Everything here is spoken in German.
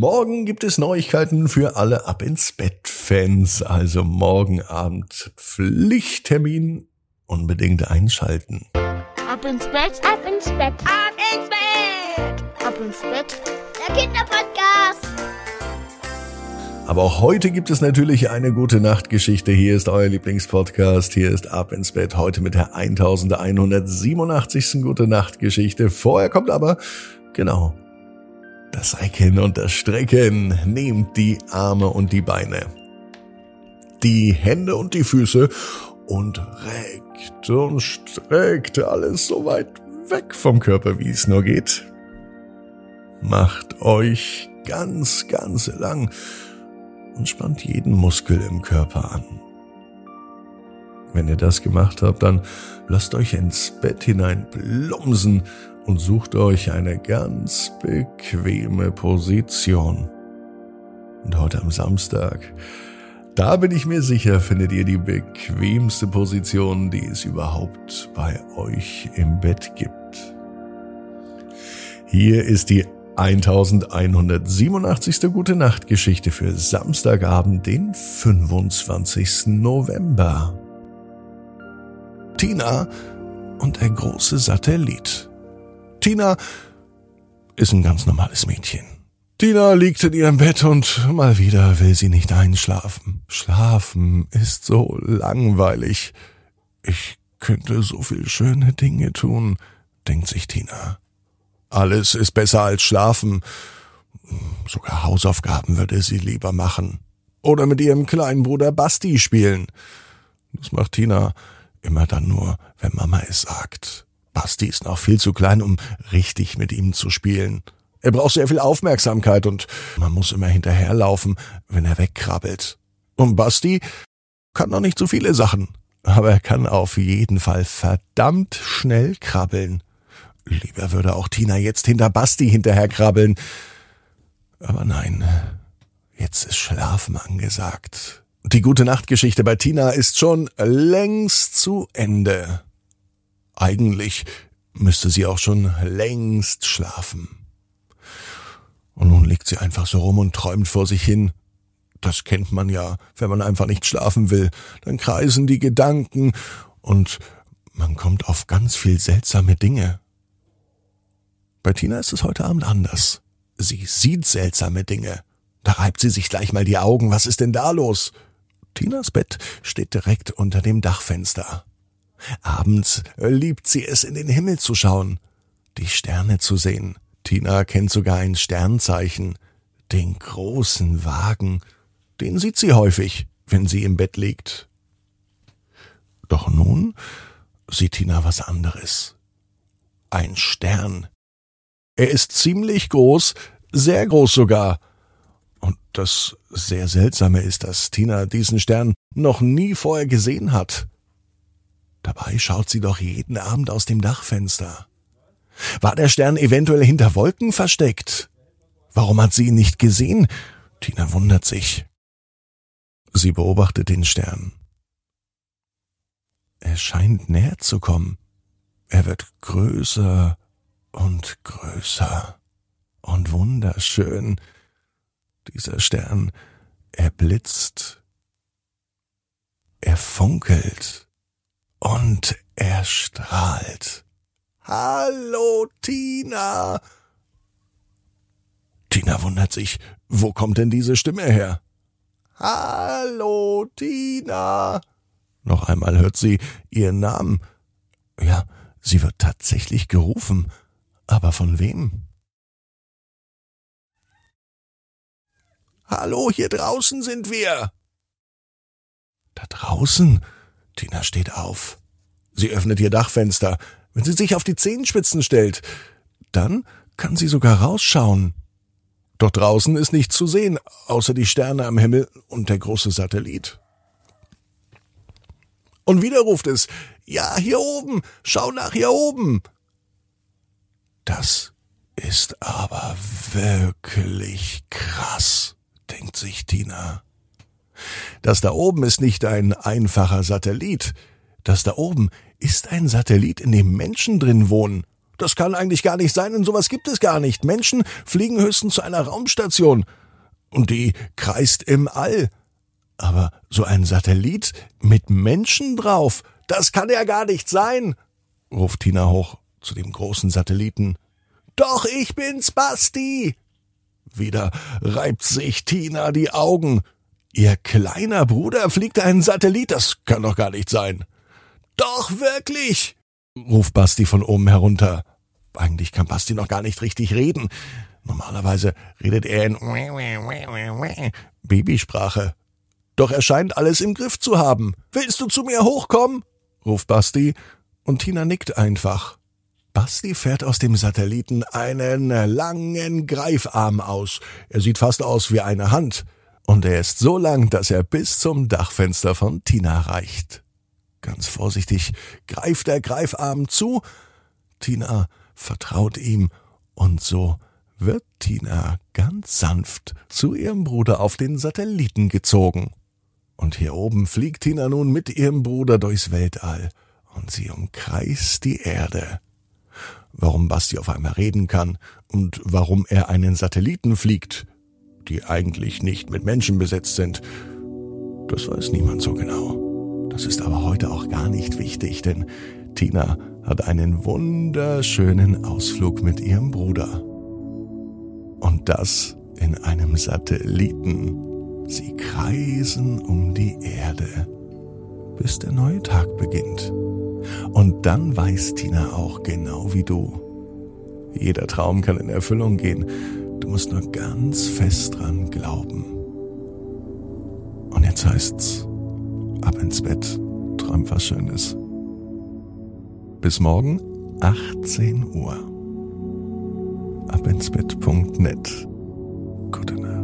Morgen gibt es Neuigkeiten für alle Ab ins Bett Fans, also morgen Abend Pflichttermin unbedingt einschalten. Ab ins Bett, ab ins Bett, ab ins Bett, ab ins Bett, der Kinderpodcast. Aber auch heute gibt es natürlich eine gute Nachtgeschichte. Hier ist euer Lieblingspodcast. Hier ist Ab ins Bett heute mit der 1187. Gute Nachtgeschichte. Vorher kommt aber, genau, das Recken und das Strecken. Nehmt die Arme und die Beine. Die Hände und die Füße und reckt und streckt alles so weit weg vom Körper, wie es nur geht. Macht euch ganz, ganz lang und spannt jeden Muskel im Körper an. Wenn ihr das gemacht habt, dann lasst euch ins Bett hinein plumsen und sucht euch eine ganz bequeme Position. Und heute am Samstag, da bin ich mir sicher, findet ihr die bequemste Position, die es überhaupt bei euch im Bett gibt. Hier ist die 1187. Gute Nacht Geschichte für Samstagabend, den 25. November. Tina und der große Satellit. Tina ist ein ganz normales Mädchen. Tina liegt in ihrem Bett und mal wieder will sie nicht einschlafen. Schlafen ist so langweilig. Ich könnte so viel schöne Dinge tun, denkt sich Tina. Alles ist besser als schlafen. Sogar Hausaufgaben würde sie lieber machen. Oder mit ihrem kleinen Bruder Basti spielen. Das macht Tina immer dann nur, wenn Mama es sagt. Basti ist noch viel zu klein, um richtig mit ihm zu spielen. Er braucht sehr viel Aufmerksamkeit und man muss immer hinterherlaufen, wenn er wegkrabbelt. Und Basti kann noch nicht so viele Sachen, aber er kann auf jeden Fall verdammt schnell krabbeln. Lieber würde auch Tina jetzt hinter Basti hinterherkrabbeln. Aber nein, jetzt ist Schlafen angesagt. Die gute Nachtgeschichte bei Tina ist schon längst zu Ende. Eigentlich müsste sie auch schon längst schlafen. Und nun liegt sie einfach so rum und träumt vor sich hin. Das kennt man ja, wenn man einfach nicht schlafen will. Dann kreisen die Gedanken und man kommt auf ganz viel seltsame Dinge. Bei Tina ist es heute Abend anders. Sie sieht seltsame Dinge. Da reibt sie sich gleich mal die Augen. Was ist denn da los? Tinas Bett steht direkt unter dem Dachfenster. Abends liebt sie es, in den Himmel zu schauen, die Sterne zu sehen. Tina kennt sogar ein Sternzeichen, den großen Wagen. Den sieht sie häufig, wenn sie im Bett liegt. Doch nun sieht Tina was anderes. Ein Stern, er ist ziemlich groß, sehr groß sogar. Und das sehr Seltsame ist, dass Tina diesen Stern noch nie vorher gesehen hat. Dabei schaut sie doch jeden Abend aus dem Dachfenster. War der Stern eventuell hinter Wolken versteckt? Warum hat sie ihn nicht gesehen? Tina wundert sich. Sie beobachtet den Stern. Er scheint näher zu kommen. Er wird größer und größer und wunderschön. Dieser Stern, er blitzt, er funkelt und er strahlt. Hallo, Tina! Tina wundert sich, wo kommt denn diese Stimme her? Hallo, Tina! Noch einmal hört sie ihren Namen. Ja, sie wird tatsächlich gerufen. Aber von wem? Hallo, hier draußen sind wir. Da draußen? Tina steht auf. Sie öffnet ihr Dachfenster. Wenn sie sich auf die Zehenspitzen stellt, dann kann sie sogar rausschauen. Doch draußen ist nichts zu sehen, außer die Sterne am Himmel und der große Satellit. Und wieder ruft es, ja, hier oben, schau nach hier oben. Das ist aber wirklich krass, denkt sich Tina. Das da oben ist nicht ein einfacher Satellit. Das da oben ist ein Satellit, in dem Menschen drin wohnen. Das kann eigentlich gar nicht sein, denn sowas gibt es gar nicht. Menschen fliegen höchstens zu einer Raumstation. Und die kreist im All. Aber so ein Satellit mit Menschen drauf, das kann ja gar nicht sein, ruft Tina hoch zu dem großen Satelliten. Doch ich bin's, Basti! Wieder reibt sich Tina die Augen. Ihr kleiner Bruder fliegt einen Satellit, das kann doch gar nicht sein. Doch wirklich, ruft Basti von oben herunter. Eigentlich kann Basti noch gar nicht richtig reden. Normalerweise redet er in Babysprache. Doch er scheint alles im Griff zu haben. Willst du zu mir hochkommen? ruft Basti, und Tina nickt einfach. Basti fährt aus dem Satelliten einen langen Greifarm aus. Er sieht fast aus wie eine Hand. Und er ist so lang, dass er bis zum Dachfenster von Tina reicht. Ganz vorsichtig greift der Greifarm zu. Tina vertraut ihm und so wird Tina ganz sanft zu ihrem Bruder auf den Satelliten gezogen. Und hier oben fliegt Tina nun mit ihrem Bruder durchs Weltall und sie umkreist die Erde. Warum Basti auf einmal reden kann und warum er einen Satelliten fliegt, die eigentlich nicht mit Menschen besetzt sind, das weiß niemand so genau. Das ist aber heute auch gar nicht wichtig, denn Tina hat einen wunderschönen Ausflug mit ihrem Bruder. Und das in einem Satelliten. Sie kreisen um die Erde, bis der neue Tag beginnt. Und dann weiß Tina auch genau wie du. Jeder Traum kann in Erfüllung gehen. Du musst nur ganz fest dran glauben. Und jetzt heißt's, ab ins Bett, träum was Schönes. Bis morgen, 18 Uhr. Abinsbett.net. Gute Nacht.